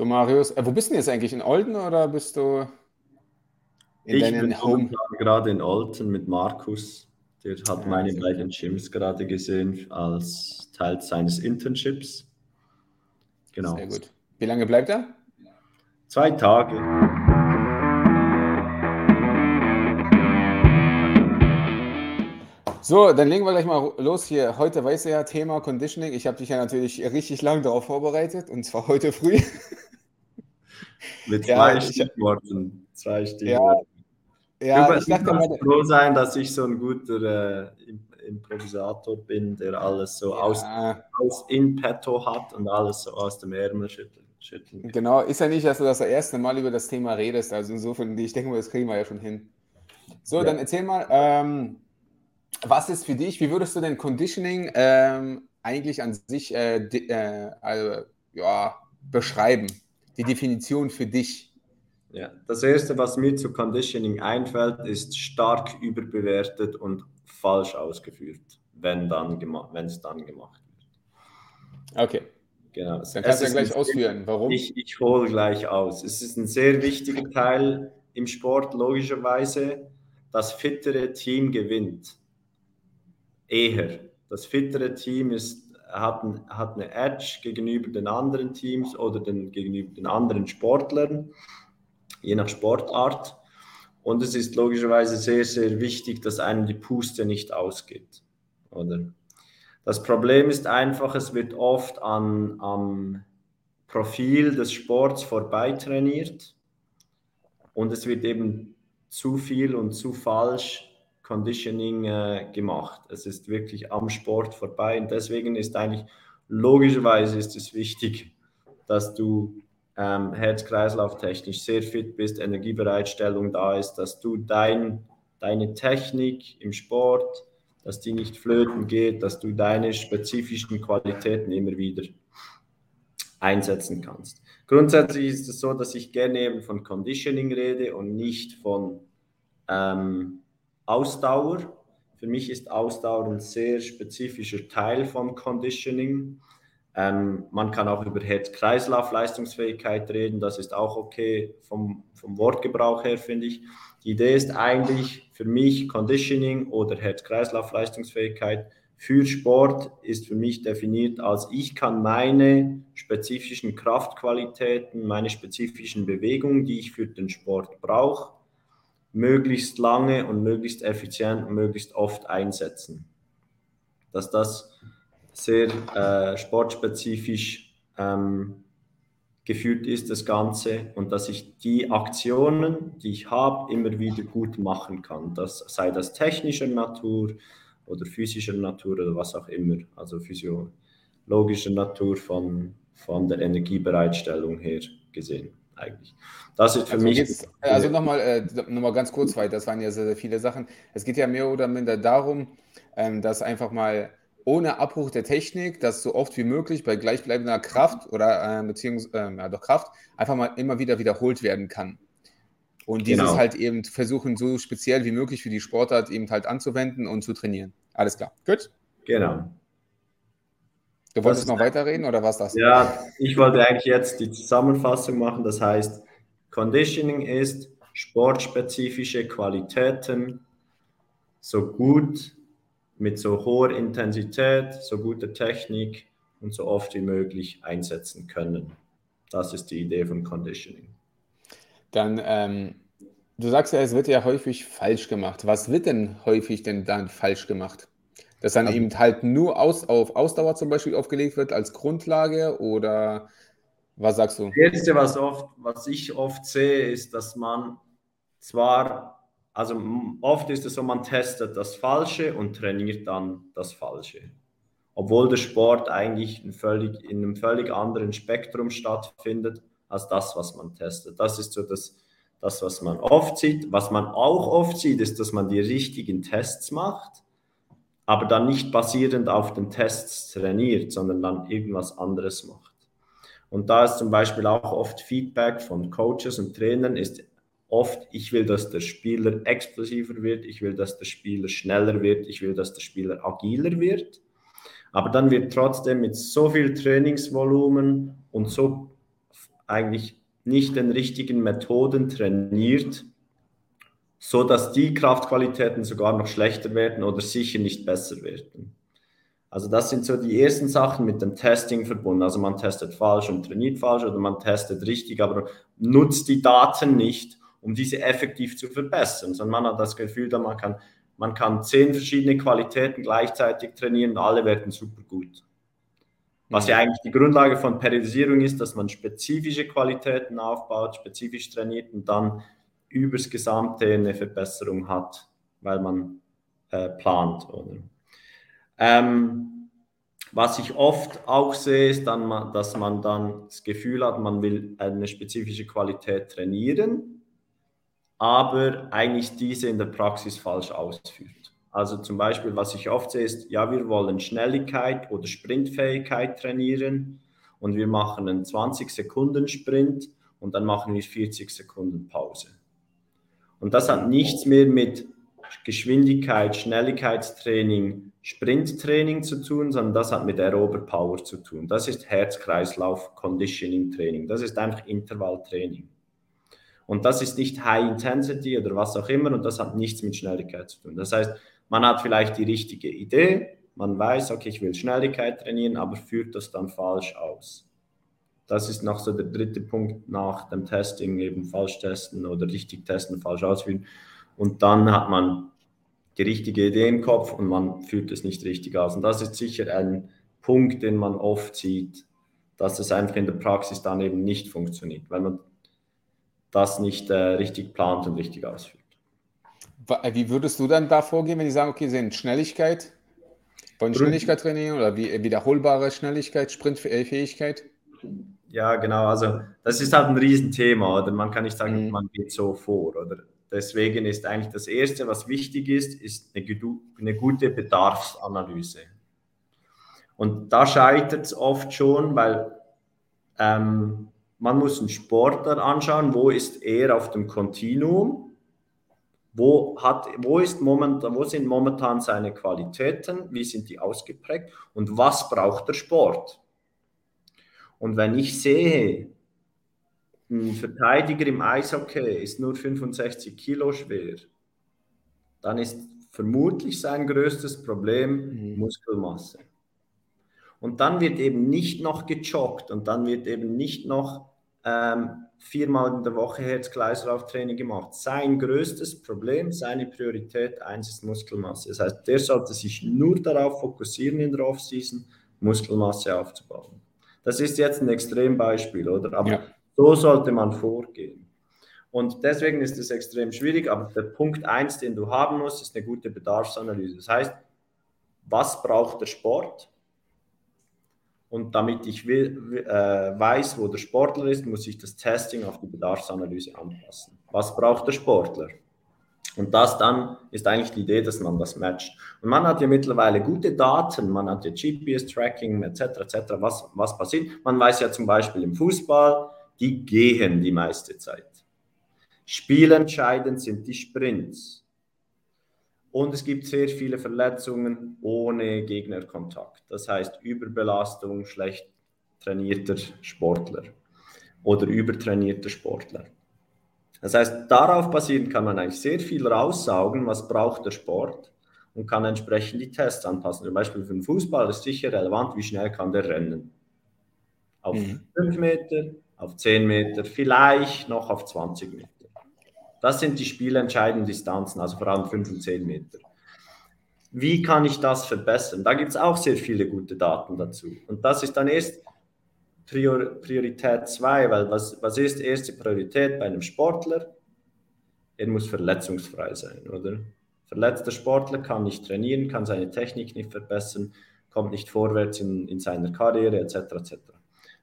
So, Marius, äh, wo bist du jetzt eigentlich? In Olden oder bist du in ich deinen bin Home? gerade in Olden mit Markus. Der hat ja, meine beiden Gyms gerade gesehen als Teil seines Internships. Genau. Sehr gut. Wie lange bleibt er? Zwei Tage. So, dann legen wir gleich mal los hier. Heute weißt du ja Thema Conditioning. Ich habe dich ja natürlich richtig lang darauf vorbereitet und zwar heute früh. Mit zwei ja, Stichworten. Zwei Stichworten. Ja, ja ich dachte mal. froh sein, dass ich so ein guter äh, Improvisator bin, der alles so ja. aus, aus in petto hat und alles so aus dem Ärmel schüttelt. schüttelt. Genau, ist ja nicht, dass du das, das erste Mal über das Thema redest. Also insofern, ich denke mal, das kriegen wir ja schon hin. So, ja. dann erzähl mal, ähm, was ist für dich, wie würdest du denn Conditioning ähm, eigentlich an sich äh, äh, also, ja, beschreiben? Die Definition für dich? Ja, das erste, was mir zu Conditioning einfällt, ist stark überbewertet und falsch ausgeführt, wenn dann wenn es dann gemacht wird. Okay. Genau. Dann kannst du ja gleich ausführen. Warum? Ich, ich hole gleich aus. Es ist ein sehr wichtiger Teil im Sport, logischerweise. Das fittere Team gewinnt. Eher. Das fittere Team ist, hat, hat eine Edge gegenüber den anderen Teams oder den, gegenüber den anderen Sportlern, je nach Sportart. Und es ist logischerweise sehr, sehr wichtig, dass einem die Puste nicht ausgeht. Oder? Das Problem ist einfach, es wird oft an, am Profil des Sports vorbei trainiert und es wird eben zu viel und zu falsch Conditioning äh, gemacht. Es ist wirklich am Sport vorbei und deswegen ist eigentlich logischerweise ist es wichtig, dass du ähm, Herz-Kreislauf-technisch sehr fit bist, Energiebereitstellung da ist, dass du dein, deine Technik im Sport, dass die nicht flöten geht, dass du deine spezifischen Qualitäten immer wieder einsetzen kannst. Grundsätzlich ist es so, dass ich gerne eben von Conditioning rede und nicht von ähm, Ausdauer. Für mich ist Ausdauer ein sehr spezifischer Teil von Conditioning. Ähm, man kann auch über Herz-Kreislauf-Leistungsfähigkeit reden, das ist auch okay vom, vom Wortgebrauch her, finde ich. Die Idee ist eigentlich für mich Conditioning oder Herz-Kreislauf-Leistungsfähigkeit für Sport ist für mich definiert als ich kann meine spezifischen Kraftqualitäten, meine spezifischen Bewegungen, die ich für den Sport brauche, möglichst lange und möglichst effizient und möglichst oft einsetzen. Dass das sehr äh, sportspezifisch ähm, geführt ist, das Ganze, und dass ich die Aktionen, die ich habe, immer wieder gut machen kann. Das sei das technischer Natur oder physischer Natur oder was auch immer, also physiologischer Natur von, von der Energiebereitstellung her gesehen eigentlich. Das ist für also mich. also nochmal äh, noch ganz kurz weiter, das waren ja sehr, sehr viele Sachen. Es geht ja mehr oder minder darum, ähm, dass einfach mal ohne Abbruch der Technik, dass so oft wie möglich bei gleichbleibender Kraft oder äh, beziehungsweise äh, ja, doch Kraft einfach mal immer wieder wiederholt werden kann. Und dieses genau. halt eben versuchen, so speziell wie möglich für die Sportart eben halt anzuwenden und zu trainieren. Alles klar. Gut? Genau. Du wolltest noch weiterreden oder was das? Ja, ich wollte eigentlich jetzt die Zusammenfassung machen. Das heißt, Conditioning ist sportspezifische Qualitäten so gut mit so hoher Intensität, so guter Technik und so oft wie möglich einsetzen können. Das ist die Idee von Conditioning. Dann, ähm, du sagst ja, es wird ja häufig falsch gemacht. Was wird denn häufig denn dann falsch gemacht? Dass dann also, eben halt nur aus, auf Ausdauer zum Beispiel aufgelegt wird als Grundlage oder was sagst du? Das Erste, was, oft, was ich oft sehe, ist, dass man zwar, also oft ist es so, man testet das Falsche und trainiert dann das Falsche. Obwohl der Sport eigentlich in, völlig, in einem völlig anderen Spektrum stattfindet als das, was man testet. Das ist so das, das, was man oft sieht. Was man auch oft sieht, ist, dass man die richtigen Tests macht aber dann nicht basierend auf den Tests trainiert, sondern dann irgendwas anderes macht. Und da ist zum Beispiel auch oft Feedback von Coaches und Trainern, ist oft, ich will, dass der Spieler explosiver wird, ich will, dass der Spieler schneller wird, ich will, dass der Spieler agiler wird. Aber dann wird trotzdem mit so viel Trainingsvolumen und so eigentlich nicht den richtigen Methoden trainiert, so dass die Kraftqualitäten sogar noch schlechter werden oder sicher nicht besser werden. Also das sind so die ersten Sachen mit dem Testing verbunden. Also man testet falsch und trainiert falsch oder man testet richtig, aber nutzt die Daten nicht, um diese effektiv zu verbessern, sondern man hat das Gefühl, dass man kann, man kann zehn verschiedene Qualitäten gleichzeitig trainieren und alle werden super gut. Was ja eigentlich die Grundlage von Periodisierung ist, dass man spezifische Qualitäten aufbaut, spezifisch trainiert und dann übers Gesamte eine Verbesserung hat, weil man äh, plant. Oder? Ähm, was ich oft auch sehe, ist dann, dass man dann das Gefühl hat, man will eine spezifische Qualität trainieren, aber eigentlich diese in der Praxis falsch ausführt. Also zum Beispiel, was ich oft sehe, ist, ja, wir wollen Schnelligkeit oder Sprintfähigkeit trainieren und wir machen einen 20 Sekunden Sprint und dann machen wir 40 Sekunden Pause. Und das hat nichts mehr mit Geschwindigkeit, Schnelligkeitstraining, Sprinttraining zu tun, sondern das hat mit aerober Power zu tun. Das ist Herz-Kreislauf-Conditioning-Training. Das ist einfach Intervalltraining. Und das ist nicht High Intensity oder was auch immer und das hat nichts mit Schnelligkeit zu tun. Das heißt, man hat vielleicht die richtige Idee, man weiß, okay, ich will Schnelligkeit trainieren, aber führt das dann falsch aus. Das ist noch so der dritte Punkt nach dem Testing, eben falsch testen oder richtig testen, falsch ausführen. Und dann hat man die richtige Idee im Kopf und man führt es nicht richtig aus. Und das ist sicher ein Punkt, den man oft sieht, dass es einfach in der Praxis dann eben nicht funktioniert, weil man das nicht äh, richtig plant und richtig ausführt. Äh, wie würdest du dann da vorgehen, wenn die sagen, okay, sie sind Schnelligkeit, wollen Schnelligkeit trainieren oder wie, wiederholbare Schnelligkeit, Sprintfähigkeit? Ja, genau. Also das ist halt ein Riesenthema, oder man kann nicht sagen, mhm. man geht so vor, oder? Deswegen ist eigentlich das Erste, was wichtig ist, ist eine, eine gute Bedarfsanalyse. Und da scheitert es oft schon, weil ähm, man muss einen Sportler anschauen, wo ist er auf dem Kontinuum, wo, hat, wo, ist momentan, wo sind momentan seine Qualitäten, wie sind die ausgeprägt und was braucht der Sport. Und wenn ich sehe, ein Verteidiger im Eishockey ist nur 65 Kilo schwer, dann ist vermutlich sein größtes Problem mhm. Muskelmasse. Und dann wird eben nicht noch gejoggt und dann wird eben nicht noch ähm, viermal in der Woche Herz-Kreislauf-Training gemacht. Sein größtes Problem, seine Priorität eins ist Muskelmasse. Das heißt, der sollte sich nur darauf fokussieren in der Offseason, Muskelmasse aufzubauen. Das ist jetzt ein Extrembeispiel, oder? Aber ja. So sollte man vorgehen. Und deswegen ist es extrem schwierig, aber der Punkt 1, den du haben musst, ist eine gute Bedarfsanalyse. Das heißt, was braucht der Sport? Und damit ich will, äh, weiß, wo der Sportler ist, muss ich das Testing auf die Bedarfsanalyse anpassen. Was braucht der Sportler? Und das dann ist eigentlich die Idee, dass man das matcht. Und man hat ja mittlerweile gute Daten, man hat ja GPS-Tracking etc. etc. Was, was passiert? Man weiß ja zum Beispiel im Fußball, die gehen die meiste Zeit. Spielentscheidend sind die Sprints. Und es gibt sehr viele Verletzungen ohne Gegnerkontakt. Das heißt Überbelastung, schlecht trainierter Sportler oder übertrainierter Sportler. Das heißt, darauf basierend kann man eigentlich sehr viel raussaugen, was braucht der Sport und kann entsprechend die Tests anpassen. Zum Beispiel für den Fußball ist sicher relevant, wie schnell kann der rennen. Auf mhm. 5 Meter, auf 10 Meter, vielleicht noch auf 20 Meter. Das sind die spielentscheidenden Distanzen, also vor allem 5 und 10 Meter. Wie kann ich das verbessern? Da gibt es auch sehr viele gute Daten dazu. Und das ist dann erst Prior Priorität 2, weil was, was ist erste Priorität bei einem Sportler? Er muss verletzungsfrei sein, oder? Verletzter Sportler kann nicht trainieren, kann seine Technik nicht verbessern, kommt nicht vorwärts in, in seiner Karriere etc. etc.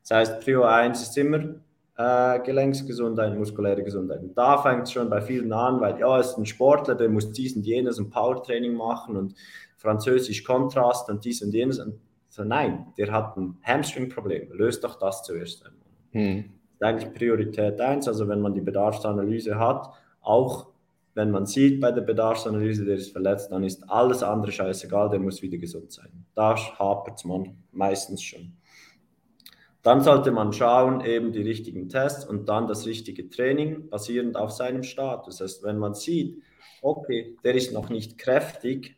Das heißt, Prio 1 ist immer äh, Gelenksgesundheit, muskuläre Gesundheit. Und da fängt es schon bei vielen an, weil ja, es ist ein Sportler, der muss dies und jenes und Powertraining machen und Französisch Kontrast und dies und jenes. Und so, nein, der hat ein Hamstring-Problem. Löst doch das zuerst einmal. Hm. Das ist eigentlich Priorität 1. Also, wenn man die Bedarfsanalyse hat, auch wenn man sieht bei der Bedarfsanalyse, der ist verletzt, dann ist alles andere scheißegal, der muss wieder gesund sein. Da hapert man meistens schon. Dann sollte man schauen, eben die richtigen Tests und dann das richtige Training basierend auf seinem Status. Das heißt, wenn man sieht, okay, der ist noch nicht kräftig,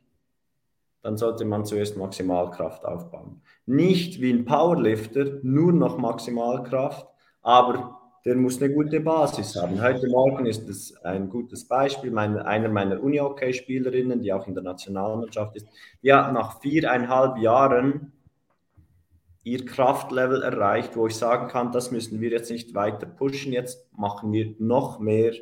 dann sollte man zuerst Maximalkraft aufbauen. Nicht wie ein Powerlifter, nur noch Maximalkraft, aber der muss eine gute Basis haben. Heute Morgen ist es ein gutes Beispiel. Meine, einer meiner Uni-Hockey-Spielerinnen, die auch in der Nationalmannschaft ist, die hat nach viereinhalb Jahren ihr Kraftlevel erreicht, wo ich sagen kann, das müssen wir jetzt nicht weiter pushen. Jetzt machen wir noch mehr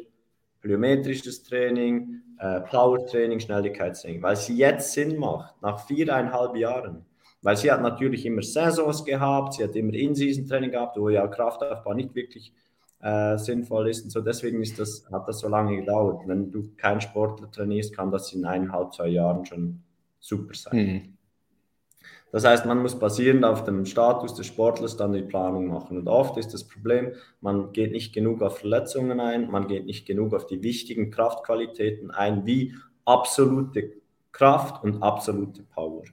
plyometrisches Training, äh, Power-Training, Schnelligkeitstraining, weil es jetzt Sinn macht, nach viereinhalb Jahren. Weil sie hat natürlich immer Saisons gehabt, sie hat immer In-Season-Training gehabt, wo ja Kraftaufbau nicht wirklich äh, sinnvoll ist. Und so deswegen ist das, hat das so lange gedauert. Wenn du keinen Sportler trainierst, kann das in eineinhalb, zwei Jahren schon super sein. Mhm. Das heißt, man muss basierend auf dem Status des Sportlers dann die Planung machen. Und oft ist das Problem, man geht nicht genug auf Verletzungen ein, man geht nicht genug auf die wichtigen Kraftqualitäten ein, wie absolute Kraft und absolute Power.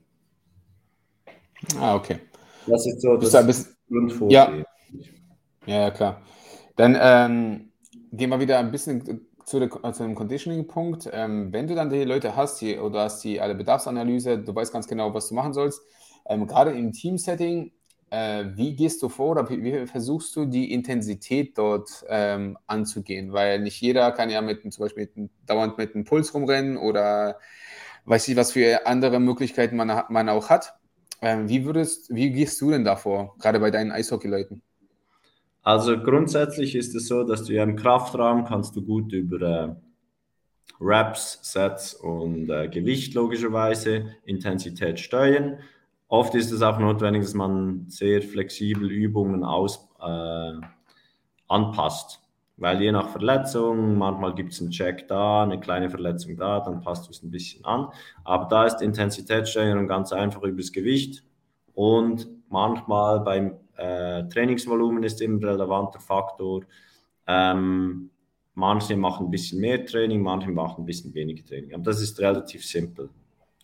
Ah, okay. Das ist so das bisschen, Grundvorgehen. Ja. ja, klar. Dann ähm, gehen wir wieder ein bisschen zu, der, zu dem Conditioning-Punkt. Ähm, wenn du dann die Leute hast, die, oder hast die alle Bedarfsanalyse, du weißt ganz genau, was du machen sollst, ähm, gerade im Team-Setting, äh, wie gehst du vor oder wie, versuchst du die Intensität dort ähm, anzugehen? Weil nicht jeder kann ja mit, zum Beispiel mit, dauernd mit einem Puls rumrennen oder weiß ich, was für andere Möglichkeiten man, man auch hat. Ähm, wie, würdest, wie gehst du denn davor, gerade bei deinen Eishockey-Leuten? Also grundsätzlich ist es so, dass du ja im Kraftraum kannst du gut über äh, Reps, Sets und äh, Gewicht logischerweise Intensität steuern. Oft ist es auch notwendig, dass man sehr flexibel Übungen aus, äh, anpasst. Weil je nach Verletzung, manchmal gibt es einen Check da, eine kleine Verletzung da, dann passt es ein bisschen an. Aber da ist Intensitätssteuerung ganz einfach übers Gewicht und manchmal beim äh, Trainingsvolumen ist immer ein relevanter Faktor. Ähm, manche machen ein bisschen mehr Training, manche machen ein bisschen weniger Training. Aber das ist relativ simpel.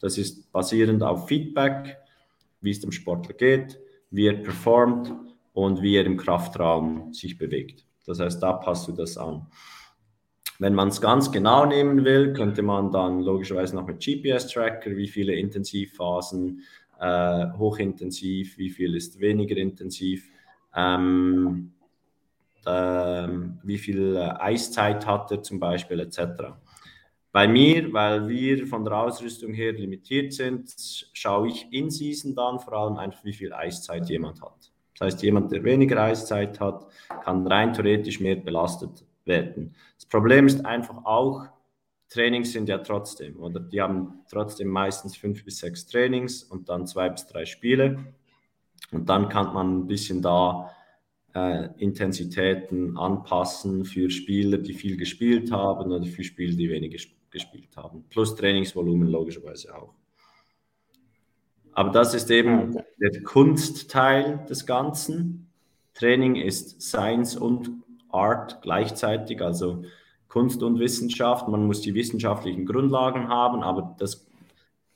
Das ist basierend auf Feedback, wie es dem Sportler geht, wie er performt und wie er im Kraftraum sich bewegt. Das heißt, da passt du das an. Wenn man es ganz genau nehmen will, könnte man dann logischerweise noch mit GPS-Tracker, wie viele Intensivphasen, äh, hochintensiv, wie viel ist weniger intensiv, ähm, äh, wie viel äh, Eiszeit hat er zum Beispiel etc. Bei mir, weil wir von der Ausrüstung her limitiert sind, schaue ich in Season dann vor allem einfach, wie viel Eiszeit jemand hat. Das heißt, jemand, der weniger Eiszeit hat, kann rein theoretisch mehr belastet werden. Das Problem ist einfach auch, Trainings sind ja trotzdem, oder die haben trotzdem meistens fünf bis sechs Trainings und dann zwei bis drei Spiele. Und dann kann man ein bisschen da äh, Intensitäten anpassen für Spieler, die viel gespielt haben oder für Spieler, die weniger gespielt haben. Plus Trainingsvolumen logischerweise auch. Aber das ist eben okay. der Kunstteil des Ganzen. Training ist Science und Art gleichzeitig, also Kunst und Wissenschaft. Man muss die wissenschaftlichen Grundlagen haben, aber das,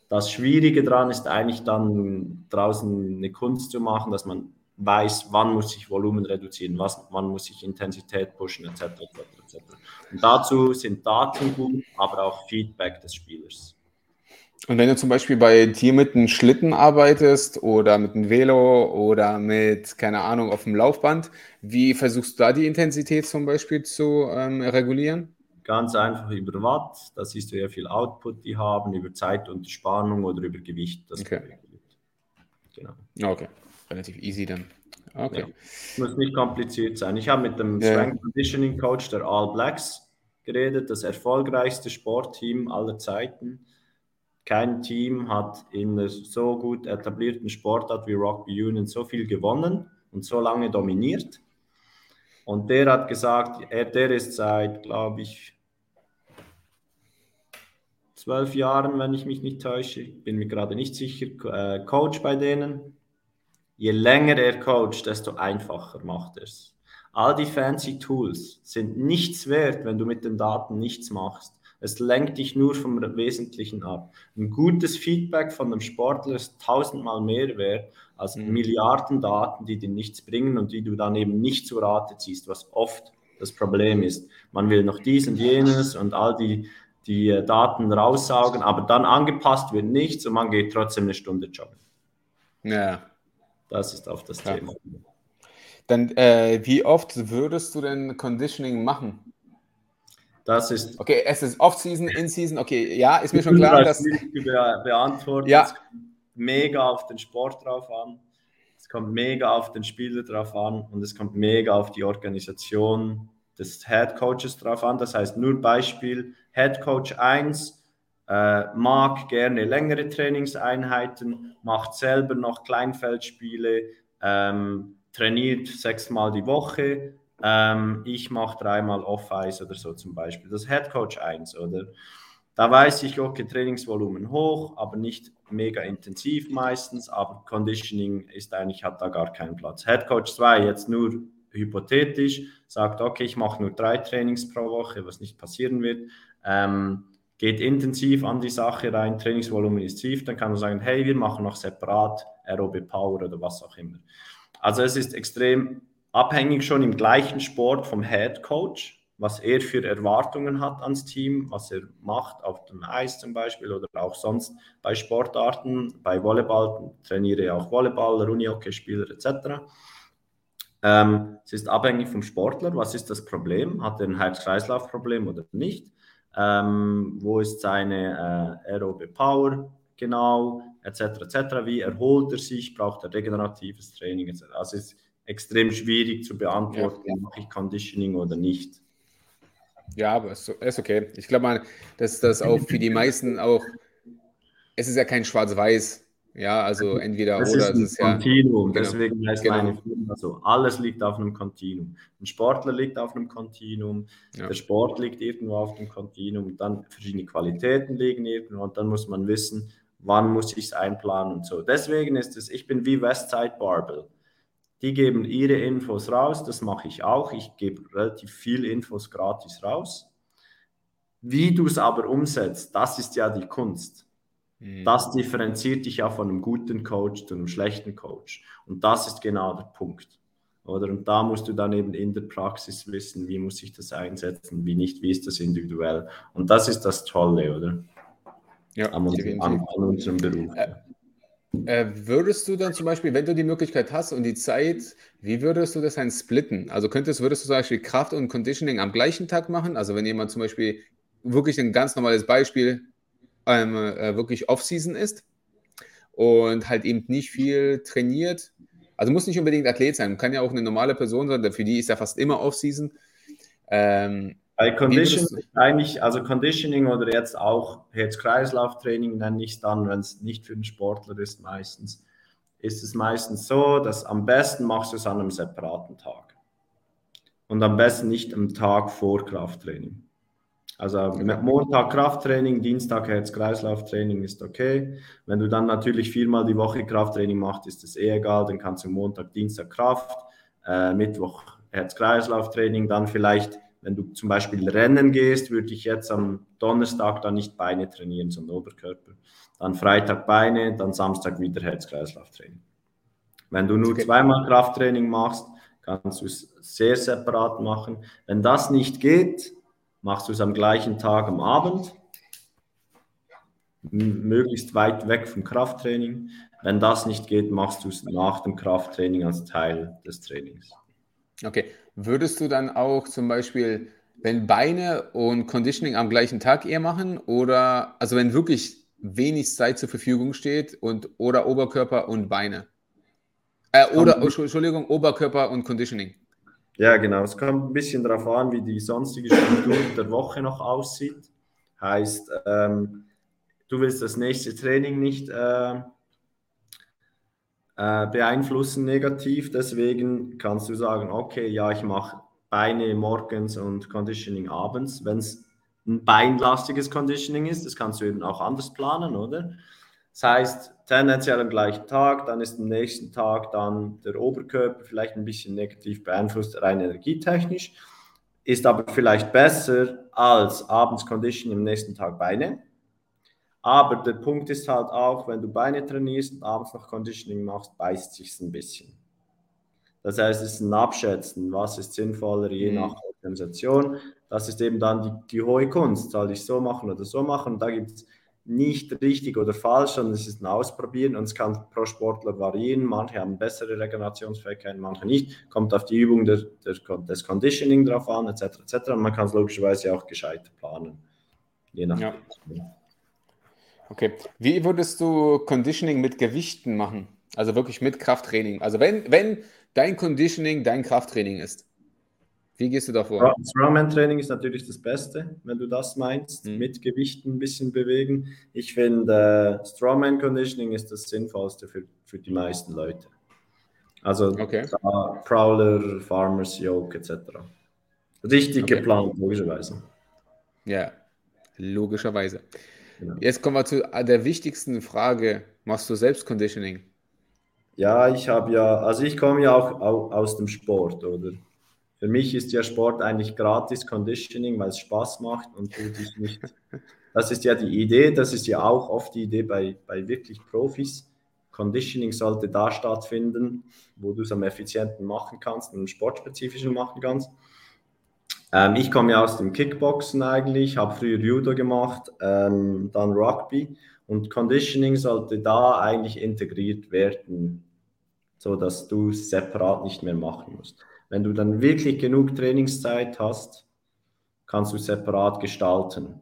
das Schwierige daran ist eigentlich dann draußen eine Kunst zu machen, dass man weiß, wann muss ich Volumen reduzieren, was, wann muss ich Intensität pushen, etc. etc., etc. Und dazu sind Daten gut, aber auch Feedback des Spielers. Und wenn du zum Beispiel bei dir mit einem Schlitten arbeitest oder mit einem Velo oder mit, keine Ahnung, auf dem Laufband, wie versuchst du da die Intensität zum Beispiel zu ähm, regulieren? Ganz einfach über Watt, da siehst du ja viel Output, die haben, über Zeit und Spannung oder über Gewicht. Das okay. Genau. Okay, relativ easy dann. Okay. Ja. Muss nicht kompliziert sein. Ich habe mit dem ja. Strength Conditioning Coach der All Blacks geredet, das erfolgreichste Sportteam aller Zeiten kein Team hat in einer so gut etablierten Sportart wie Rugby Union so viel gewonnen und so lange dominiert. Und der hat gesagt, er, der ist seit, glaube ich, zwölf Jahren, wenn ich mich nicht täusche, bin mir gerade nicht sicher, äh, Coach bei denen. Je länger er coacht, desto einfacher macht er es. All die fancy Tools sind nichts wert, wenn du mit den Daten nichts machst. Es lenkt dich nur vom Wesentlichen ab. Ein gutes Feedback von einem Sportler ist tausendmal mehr wert als mhm. Milliarden Daten, die dir nichts bringen und die du dann eben nicht zu Rate ziehst, was oft das Problem ist. Man will noch dies und jenes und all die, die äh, Daten raussaugen, aber dann angepasst wird nichts und man geht trotzdem eine Stunde joggen. Ja. Das ist auf das Klar. Thema. Dann, äh, wie oft würdest du denn Conditioning machen? Das ist. Okay, es ist Off-Season, In-Season. Okay, ja, ist mir schon klar, dass. Be beantworten. Ja. Es kommt mega auf den Sport drauf an. Es kommt mega auf den Spieler drauf an und es kommt mega auf die Organisation des Head Coaches drauf an. Das heißt, nur Beispiel: Head Coach 1 äh, mag gerne längere Trainingseinheiten, macht selber noch Kleinfeldspiele, ähm, trainiert sechsmal die Woche. Ähm, ich mache dreimal Off-Ice oder so zum Beispiel. Das Head Coach 1, oder? Da weiß ich, okay, Trainingsvolumen hoch, aber nicht mega intensiv meistens, aber Conditioning ist eigentlich, hat da gar keinen Platz. Head Coach 2 jetzt nur hypothetisch, sagt, okay, ich mache nur drei Trainings pro Woche, was nicht passieren wird. Ähm, geht intensiv an die Sache rein, Trainingsvolumen ist tief, dann kann man sagen, hey, wir machen noch separat Aerobe Power oder was auch immer. Also es ist extrem abhängig schon im gleichen Sport vom Head Coach, was er für Erwartungen hat ans Team, was er macht auf dem Eis zum Beispiel oder auch sonst bei Sportarten, bei Volleyball trainiere ich auch Volleyballer, Unihockeyspieler etc. Ähm, es ist abhängig vom Sportler, was ist das Problem, hat er ein Herz-Kreislauf-Problem oder nicht, ähm, wo ist seine äh, aerobe Power genau, etc. etc. Wie erholt er sich, braucht er regeneratives Training etc. Also es ist extrem schwierig zu beantworten, ja. mache ich Conditioning oder nicht. Ja, aber es ist okay. Ich glaube mal, dass das auch für die meisten auch, es ist ja kein Schwarz-Weiß. Ja, also entweder das oder. Ist ein es ist Kontinuum, ja, genau. deswegen heißt genau. meine Firma so. Alles liegt auf einem Kontinuum. Ein Sportler liegt auf einem Kontinuum, ja. der Sport liegt irgendwo auf dem Kontinuum, dann verschiedene Qualitäten liegen irgendwo und dann muss man wissen, wann muss ich es einplanen und so. Deswegen ist es, ich bin wie Westside Barbell. Die geben ihre Infos raus, das mache ich auch. Ich gebe relativ viel Infos gratis raus. Wie du es aber umsetzt, das ist ja die Kunst. Mhm. Das differenziert dich ja von einem guten Coach zu einem schlechten Coach. Und das ist genau der Punkt. Oder? Und da musst du dann eben in der Praxis wissen, wie muss ich das einsetzen, wie nicht, wie ist das individuell. Und das ist das Tolle, oder? Ja, an, an, an unserem Beruf. Äh, äh, würdest du dann zum Beispiel, wenn du die Möglichkeit hast und die Zeit, wie würdest du das dann splitten? Also könntest, würdest du zum Beispiel Kraft und Conditioning am gleichen Tag machen? Also wenn jemand zum Beispiel wirklich ein ganz normales Beispiel ähm, äh, wirklich Off-Season ist und halt eben nicht viel trainiert, also muss nicht unbedingt Athlet sein, kann ja auch eine normale Person sein, für die ist ja fast immer Off-Season. Ähm, bei Conditioning eigentlich, also Conditioning oder jetzt auch Herz-Kreislauf-Training nenne ich es dann, wenn es nicht für den Sportler ist meistens, ist es meistens so, dass am besten machst du es an einem separaten Tag. Und am besten nicht am Tag vor Krafttraining. Also Montag Krafttraining, Dienstag Herz-Kreislauf-Training ist okay. Wenn du dann natürlich viermal die Woche Krafttraining machst, ist das eh egal. Dann kannst du Montag, Dienstag Kraft, äh, Mittwoch Herz-Kreislauf-Training, dann vielleicht wenn du zum Beispiel rennen gehst, würde ich jetzt am Donnerstag dann nicht Beine trainieren, sondern Oberkörper. Dann Freitag Beine, dann Samstag wieder Herz-Kreislauf-Training. Wenn du nur okay. zweimal Krafttraining machst, kannst du es sehr separat machen. Wenn das nicht geht, machst du es am gleichen Tag am Abend, möglichst weit weg vom Krafttraining. Wenn das nicht geht, machst du es nach dem Krafttraining als Teil des Trainings. Okay, würdest du dann auch zum Beispiel, wenn Beine und Conditioning am gleichen Tag eher machen oder, also wenn wirklich wenig Zeit zur Verfügung steht und oder Oberkörper und Beine? Äh, oder, Entschuldigung, Oberkörper und Conditioning. Ja, genau. Es kommt ein bisschen darauf an, wie die sonstige Struktur der Woche noch aussieht. Heißt, ähm, du willst das nächste Training nicht äh, äh, beeinflussen negativ. Deswegen kannst du sagen, okay, ja, ich mache Beine morgens und Conditioning abends. Wenn es ein beinlastiges Conditioning ist, das kannst du eben auch anders planen, oder? Das heißt, tendenziell am gleichen Tag, dann ist am nächsten Tag dann der Oberkörper vielleicht ein bisschen negativ beeinflusst, rein energietechnisch. ist aber vielleicht besser als abends Conditioning am nächsten Tag Beine. Aber der Punkt ist halt auch, wenn du Beine trainierst und abends noch Conditioning machst, beißt sich ein bisschen. Das heißt, es ist ein Abschätzen, was ist sinnvoller je mhm. nach Organisation. Das ist eben dann die, die hohe Kunst. Soll ich so machen oder so machen? Und da gibt es nicht richtig oder falsch, sondern es ist ein Ausprobieren und es kann pro Sportler variieren. Manche haben bessere Regenerationsfähigkeit, manche nicht. Kommt auf die Übung der, der, des Conditioning drauf an, etc. etc. Und man kann es logischerweise auch gescheit planen. Je nachdem. Ja. Okay. Wie würdest du Conditioning mit Gewichten machen? Also wirklich mit Krafttraining. Also wenn, wenn dein Conditioning dein Krafttraining ist. Wie gehst du da vor? Strongman-Training ist natürlich das Beste, wenn du das meinst, mhm. mit Gewichten ein bisschen bewegen. Ich finde, äh, Strongman-Conditioning ist das Sinnvollste für, für die meisten Leute. Also okay. Prowler, Farmers Yoke etc. Richtig okay. geplant, logischerweise. Ja, logischerweise. Genau. Jetzt kommen wir zu der wichtigsten Frage. Machst du selbst Conditioning? Ja, ich habe ja, also ich komme ja auch aus dem Sport, oder? Für mich ist ja Sport eigentlich gratis Conditioning, weil es Spaß macht und du dich nicht. Das ist ja die Idee, das ist ja auch oft die Idee bei, bei wirklich Profis. Conditioning sollte da stattfinden, wo du es am effizienten machen kannst und sportspezifischen machen kannst. Ähm, ich komme ja aus dem Kickboxen eigentlich, habe früher Judo gemacht, ähm, dann Rugby und Conditioning sollte da eigentlich integriert werden, so dass du es separat nicht mehr machen musst. Wenn du dann wirklich genug Trainingszeit hast, kannst du separat gestalten.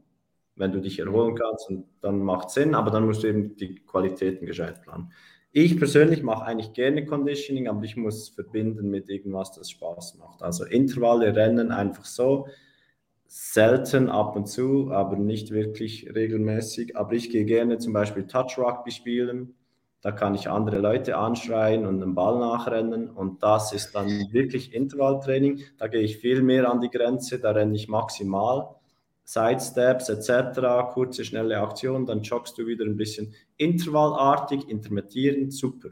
Wenn du dich erholen kannst, dann macht es Sinn, aber dann musst du eben die Qualitäten gescheit planen. Ich persönlich mache eigentlich gerne Conditioning, aber ich muss verbinden mit irgendwas, das Spaß macht. Also Intervalle, Rennen einfach so, selten ab und zu, aber nicht wirklich regelmäßig. Aber ich gehe gerne zum Beispiel Touch Rugby spielen da kann ich andere Leute anschreien und einen Ball nachrennen. Und das ist dann wirklich Intervalltraining. Da gehe ich viel mehr an die Grenze, da renne ich maximal. Sidesteps etc., kurze, schnelle Aktionen, dann joggst du wieder ein bisschen intervallartig, intermittierend, super.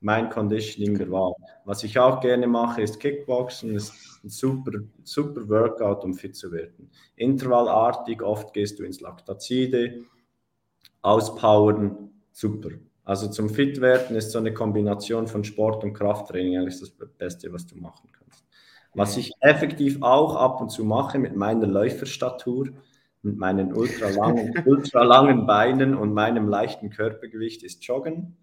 Mein Conditioning der Wahl. Was ich auch gerne mache, ist Kickboxen, ist ein super, super Workout, um fit zu werden. Intervallartig, oft gehst du ins Laktazide, auspowern, super. Also zum Fitwerden ist so eine Kombination von Sport und Krafttraining eigentlich das Beste, was du machen kannst. Was ich effektiv auch ab und zu mache mit meiner Läuferstatur, mit meinen ultralangen, ultralangen Beinen und meinem leichten Körpergewicht ist Joggen.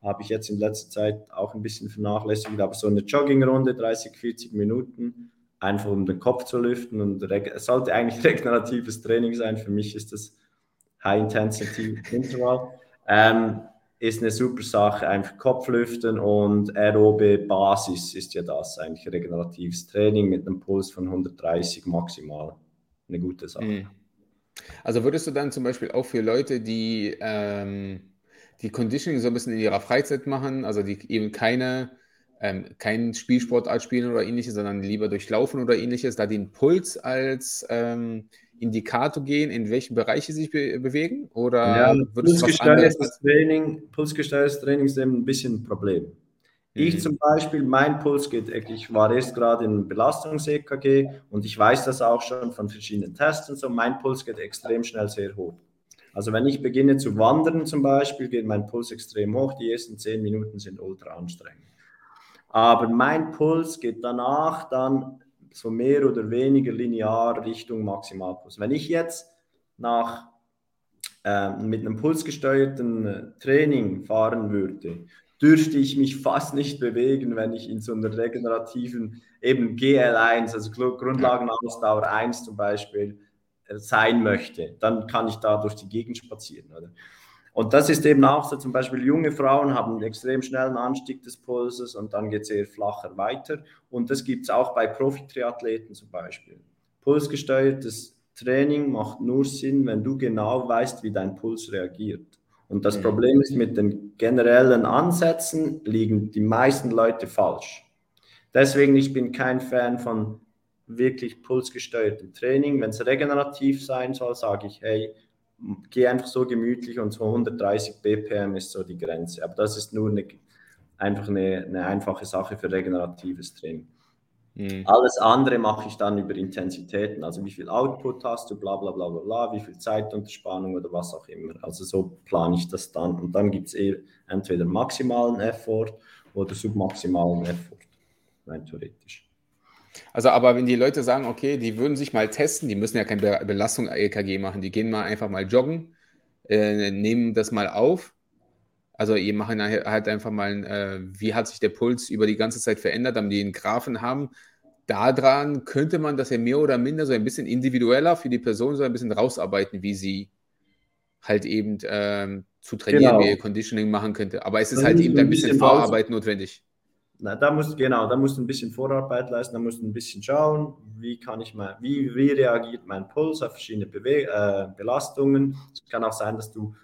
Habe ich jetzt in letzter Zeit auch ein bisschen vernachlässigt, aber so eine Joggingrunde, 30, 40 Minuten, einfach um den Kopf zu lüften und es sollte eigentlich regeneratives Training sein. Für mich ist das High Intensity Interval. Ähm, ist eine super Sache. Einfach Kopflüften und aerobe Basis ist ja das, eigentlich regeneratives Training mit einem Puls von 130 maximal. Eine gute Sache. Mhm. Also würdest du dann zum Beispiel auch für Leute, die ähm, die Conditioning so ein bisschen in ihrer Freizeit machen, also die eben keine ähm, keinen Spielsportart spielen oder ähnliches, sondern lieber durchlaufen oder ähnliches, da den Puls als ähm, Indikator gehen, in welchen Bereiche sie sich be bewegen? Oder ja, pulsgesteuertes Training, pulsgesteuertes Training ist eben ein bisschen ein Problem. Mhm. Ich zum Beispiel, mein Puls geht, ich war erst gerade in Belastungs-EKG und ich weiß das auch schon von verschiedenen Tests und so, mein Puls geht extrem schnell sehr hoch. Also wenn ich beginne zu wandern zum Beispiel, geht mein Puls extrem hoch, die ersten zehn Minuten sind ultra anstrengend. Aber mein Puls geht danach dann so mehr oder weniger linear Richtung Maximalpuls. Wenn ich jetzt nach äh, mit einem pulsgesteuerten äh, Training fahren würde, dürfte ich mich fast nicht bewegen, wenn ich in so einer regenerativen, eben GL1, also Grundlagenausdauer 1 zum Beispiel, äh, sein möchte. Dann kann ich da durch die Gegend spazieren. Oder? Und das ist eben auch so, zum Beispiel junge Frauen haben einen extrem schnellen Anstieg des Pulses und dann geht es eher flacher weiter. Und das gibt es auch bei Profi-Triathleten zum Beispiel. Pulsgesteuertes Training macht nur Sinn, wenn du genau weißt, wie dein Puls reagiert. Und das mhm. Problem ist, mit den generellen Ansätzen liegen die meisten Leute falsch. Deswegen, ich bin kein Fan von wirklich pulsgesteuertem Training. Wenn es regenerativ sein soll, sage ich, hey, geh einfach so gemütlich und so 130 BPM ist so die Grenze. Aber das ist nur eine, einfach eine, eine einfache Sache für regeneratives Training. Mhm. Alles andere mache ich dann über Intensitäten, also wie viel Output hast du, bla bla bla bla bla, wie viel Zeit unter Spannung oder was auch immer. Also so plane ich das dann. Und dann gibt es entweder maximalen Effort oder submaximalen Effort, rein theoretisch. Also, aber wenn die Leute sagen, okay, die würden sich mal testen, die müssen ja keine Be Belastung EKG machen, die gehen mal einfach mal joggen, äh, nehmen das mal auf. Also, ihr machen halt einfach mal, äh, wie hat sich der Puls über die ganze Zeit verändert, damit die einen Graphen haben. Daran könnte man das ja mehr oder minder so ein bisschen individueller für die Person so ein bisschen rausarbeiten, wie sie halt eben ähm, zu trainieren, genau. wie ihr Conditioning machen könnte. Aber es ist halt eben ein bisschen, bisschen Vorarbeit notwendig. Na, da musst genau, da musst du ein bisschen Vorarbeit leisten, da musst du ein bisschen schauen, wie kann ich mal, wie, wie reagiert mein Puls auf verschiedene Bewe äh, Belastungen. Es kann auch sein, dass du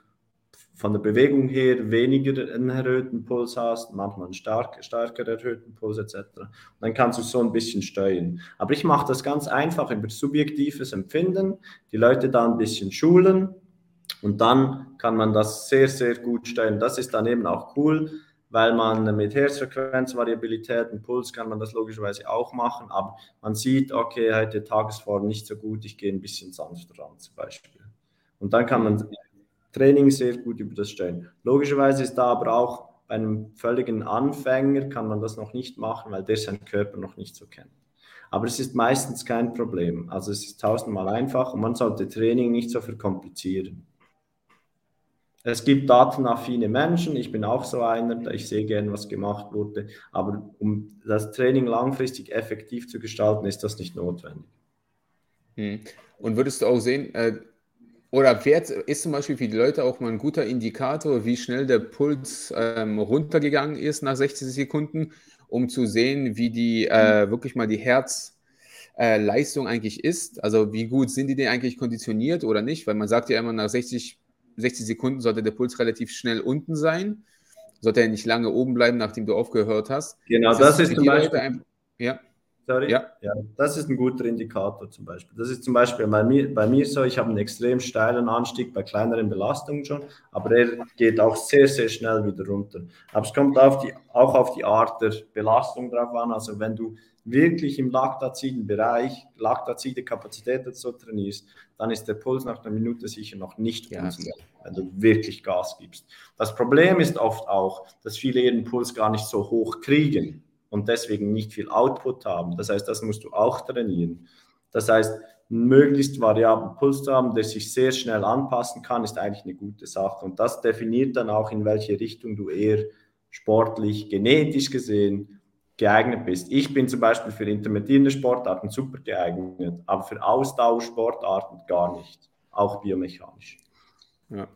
von der Bewegung her weniger einen erhöhten Puls hast, manchmal einen stark, stärker erhöhten Puls etc. Und dann kannst du so ein bisschen steuern. Aber ich mache das ganz einfach über subjektives Empfinden, die Leute da ein bisschen schulen und dann kann man das sehr, sehr gut steuern. Das ist dann eben auch cool weil man mit Herzfrequenzvariabilität und Puls kann man das logischerweise auch machen, aber man sieht, okay, heute Tagesform nicht so gut, ich gehe ein bisschen sanfter ran zum Beispiel. Und dann kann man Training sehr gut über das stellen. Logischerweise ist da aber auch bei einem völligen Anfänger kann man das noch nicht machen, weil der seinen Körper noch nicht so kennt. Aber es ist meistens kein Problem. Also es ist tausendmal einfach und man sollte Training nicht so verkomplizieren. Es gibt datenaffine Menschen, ich bin auch so einer, ich sehe gerne, was gemacht wurde, aber um das Training langfristig effektiv zu gestalten, ist das nicht notwendig. Hm. Und würdest du auch sehen, äh, oder wer ist zum Beispiel für die Leute auch mal ein guter Indikator, wie schnell der Puls ähm, runtergegangen ist nach 60 Sekunden, um zu sehen, wie die äh, wirklich mal die Herzleistung äh, eigentlich ist? Also wie gut sind die denn eigentlich konditioniert oder nicht? Weil man sagt ja immer, nach 60 60 Sekunden sollte der Puls relativ schnell unten sein. Sollte er nicht lange oben bleiben, nachdem du aufgehört hast. Genau, das, das ist zum Beispiel. Ein, ja. Sorry. Ja. ja, das ist ein guter Indikator zum Beispiel. Das ist zum Beispiel bei mir, bei mir so, ich habe einen extrem steilen Anstieg bei kleineren Belastungen schon, aber er geht auch sehr, sehr schnell wieder runter. Aber es kommt auf die, auch auf die Art der Belastung drauf an. Also wenn du wirklich im laktaziden Bereich, laktazide Kapazität so trainierst, dann ist der Puls nach einer Minute sicher noch nicht ja. unten, wenn du wirklich Gas gibst. Das Problem ist oft auch, dass viele ihren Puls gar nicht so hoch kriegen und deswegen nicht viel Output haben. Das heißt, das musst du auch trainieren. Das heißt, möglichst variablen Puls zu haben, der sich sehr schnell anpassen kann, ist eigentlich eine gute Sache. Und das definiert dann auch, in welche Richtung du eher sportlich, genetisch gesehen geeignet bist. Ich bin zum Beispiel für intermittierende Sportarten super geeignet, aber für Ausdauersportarten gar nicht, auch biomechanisch. Ja.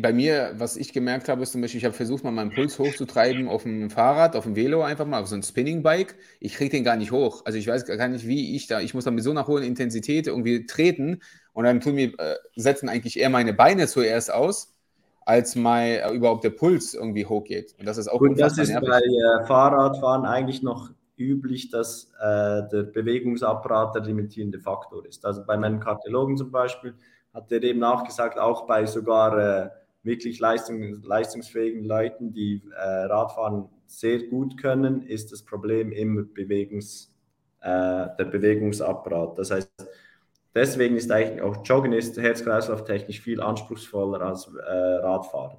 Bei mir, was ich gemerkt habe, ist zum Beispiel, ich habe versucht, mal meinen Puls hochzutreiben auf dem Fahrrad, auf dem Velo einfach mal, auf so ein Spinning-Bike. Ich kriege den gar nicht hoch. Also ich weiß gar nicht, wie ich da, ich muss dann mit so einer hohen Intensität irgendwie treten und dann tun mir, äh, setzen eigentlich eher meine Beine zuerst aus als mal äh, überhaupt der Puls irgendwie hochgeht. Und das ist auch Und das ist nervig. bei äh, Fahrradfahren eigentlich noch üblich, dass äh, der Bewegungsapparat der limitierende Faktor ist. Also bei meinem Kardiologen zum Beispiel hat er eben auch gesagt, auch bei sogar äh, wirklich leistung, leistungsfähigen Leuten, die äh, Radfahren sehr gut können, ist das Problem immer Bewegungs, äh, der Bewegungsapparat. Das heißt, Deswegen ist eigentlich auch Joggen ist herz-kreislauf-technisch viel anspruchsvoller als äh, Radfahren,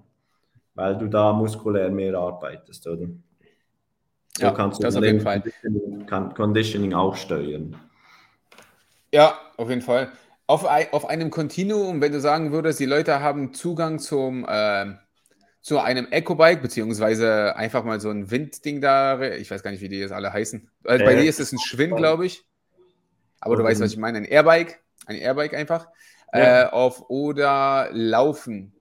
weil du da muskulär mehr arbeitest, oder? So ja, kannst du das auf jeden Fall. Conditioning auch steuern. Ja, auf jeden Fall. Auf, auf einem Kontinuum, wenn du sagen würdest, die Leute haben Zugang zum, äh, zu einem Eco-Bike, beziehungsweise einfach mal so ein Windding da, ich weiß gar nicht, wie die jetzt alle heißen. Also bei äh, dir ist es ein Schwinn, glaube ich. Aber du weißt, was ich meine, ein Airbike ein Airbike einfach, ja. äh, auf oder Laufen,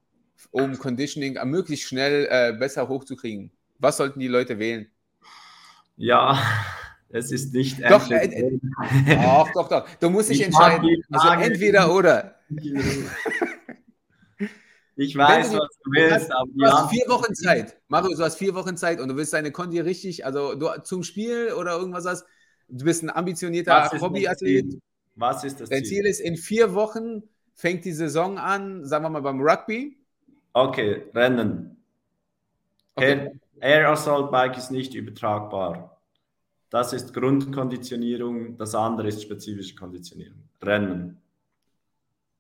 um Conditioning möglichst schnell äh, besser hochzukriegen. Was sollten die Leute wählen? Ja, es ist nicht doch, äh, doch, doch, doch. Du musst dich entscheiden. Also entweder oder. Ich weiß, du, was du willst. Du, du hast vier Wochen Zeit. Mario, du hast vier Wochen Zeit und du willst deine Kondi richtig, also du zum Spiel oder irgendwas hast. Du bist ein ambitionierter Hobbyathlet. Was ist das Dein Ziel? Ziel ist, in vier Wochen fängt die Saison an, sagen wir mal beim Rugby. Okay, Rennen. Okay. Air, Air Assault Bike ist nicht übertragbar. Das ist Grundkonditionierung, das andere ist spezifische Konditionierung. Rennen.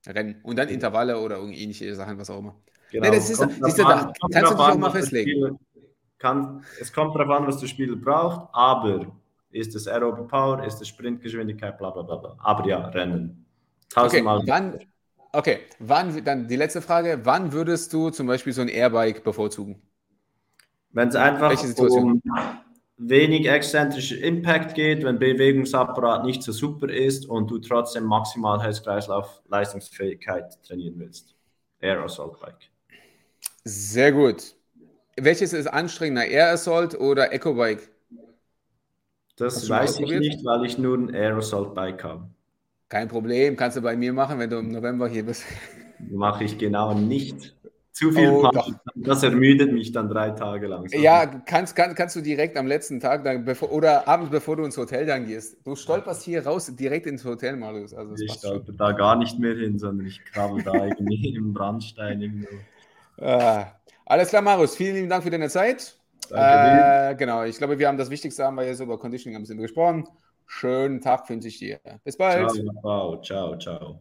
Rennen. Und dann Intervalle oder ähnliche Sachen, was auch immer. Genau. Nee, das ist, siehst du, da kannst du dich auch mal festlegen. Kann, es kommt darauf an, was der Spieler braucht, aber ist es Aerobe Power, ist es Sprintgeschwindigkeit, bla bla bla. bla. Aber ja, Rennen. Tausendmal. Okay, wann, okay, wann, dann die letzte Frage, wann würdest du zum Beispiel so ein Airbike bevorzugen? Wenn es einfach um wenig exzentrischer Impact geht, wenn Bewegungsapparat nicht so super ist und du trotzdem maximal Herz-Kreislauf-Leistungsfähigkeit trainieren willst. Air Assault Bike. Sehr gut. Welches ist anstrengender, Air Assault oder Eco Bike? Das weiß ich nicht, weil ich nur ein Air Assault Bike habe. Kein Problem, kannst du bei mir machen, wenn du im November hier bist. Mache ich genau nicht. Zu viel oh, das ermüdet mich dann drei Tage lang. Ja, kannst, kann, kannst du direkt am letzten Tag dann, bevor, oder abends, bevor du ins Hotel dann gehst. Du stolperst hier raus, direkt ins Hotel, Marius. Also ich stolper da gar nicht mehr hin, sondern ich krabbel da irgendwie im Brandstein irgendwo. Ah, alles klar, Marius. Vielen lieben Dank für deine Zeit. Äh, genau, ich glaube, wir haben das Wichtigste haben wir jetzt über Conditioning ein bisschen gesprochen. Schönen Tag wünsche ich dir. Bis bald. Ciao, ciao, ciao.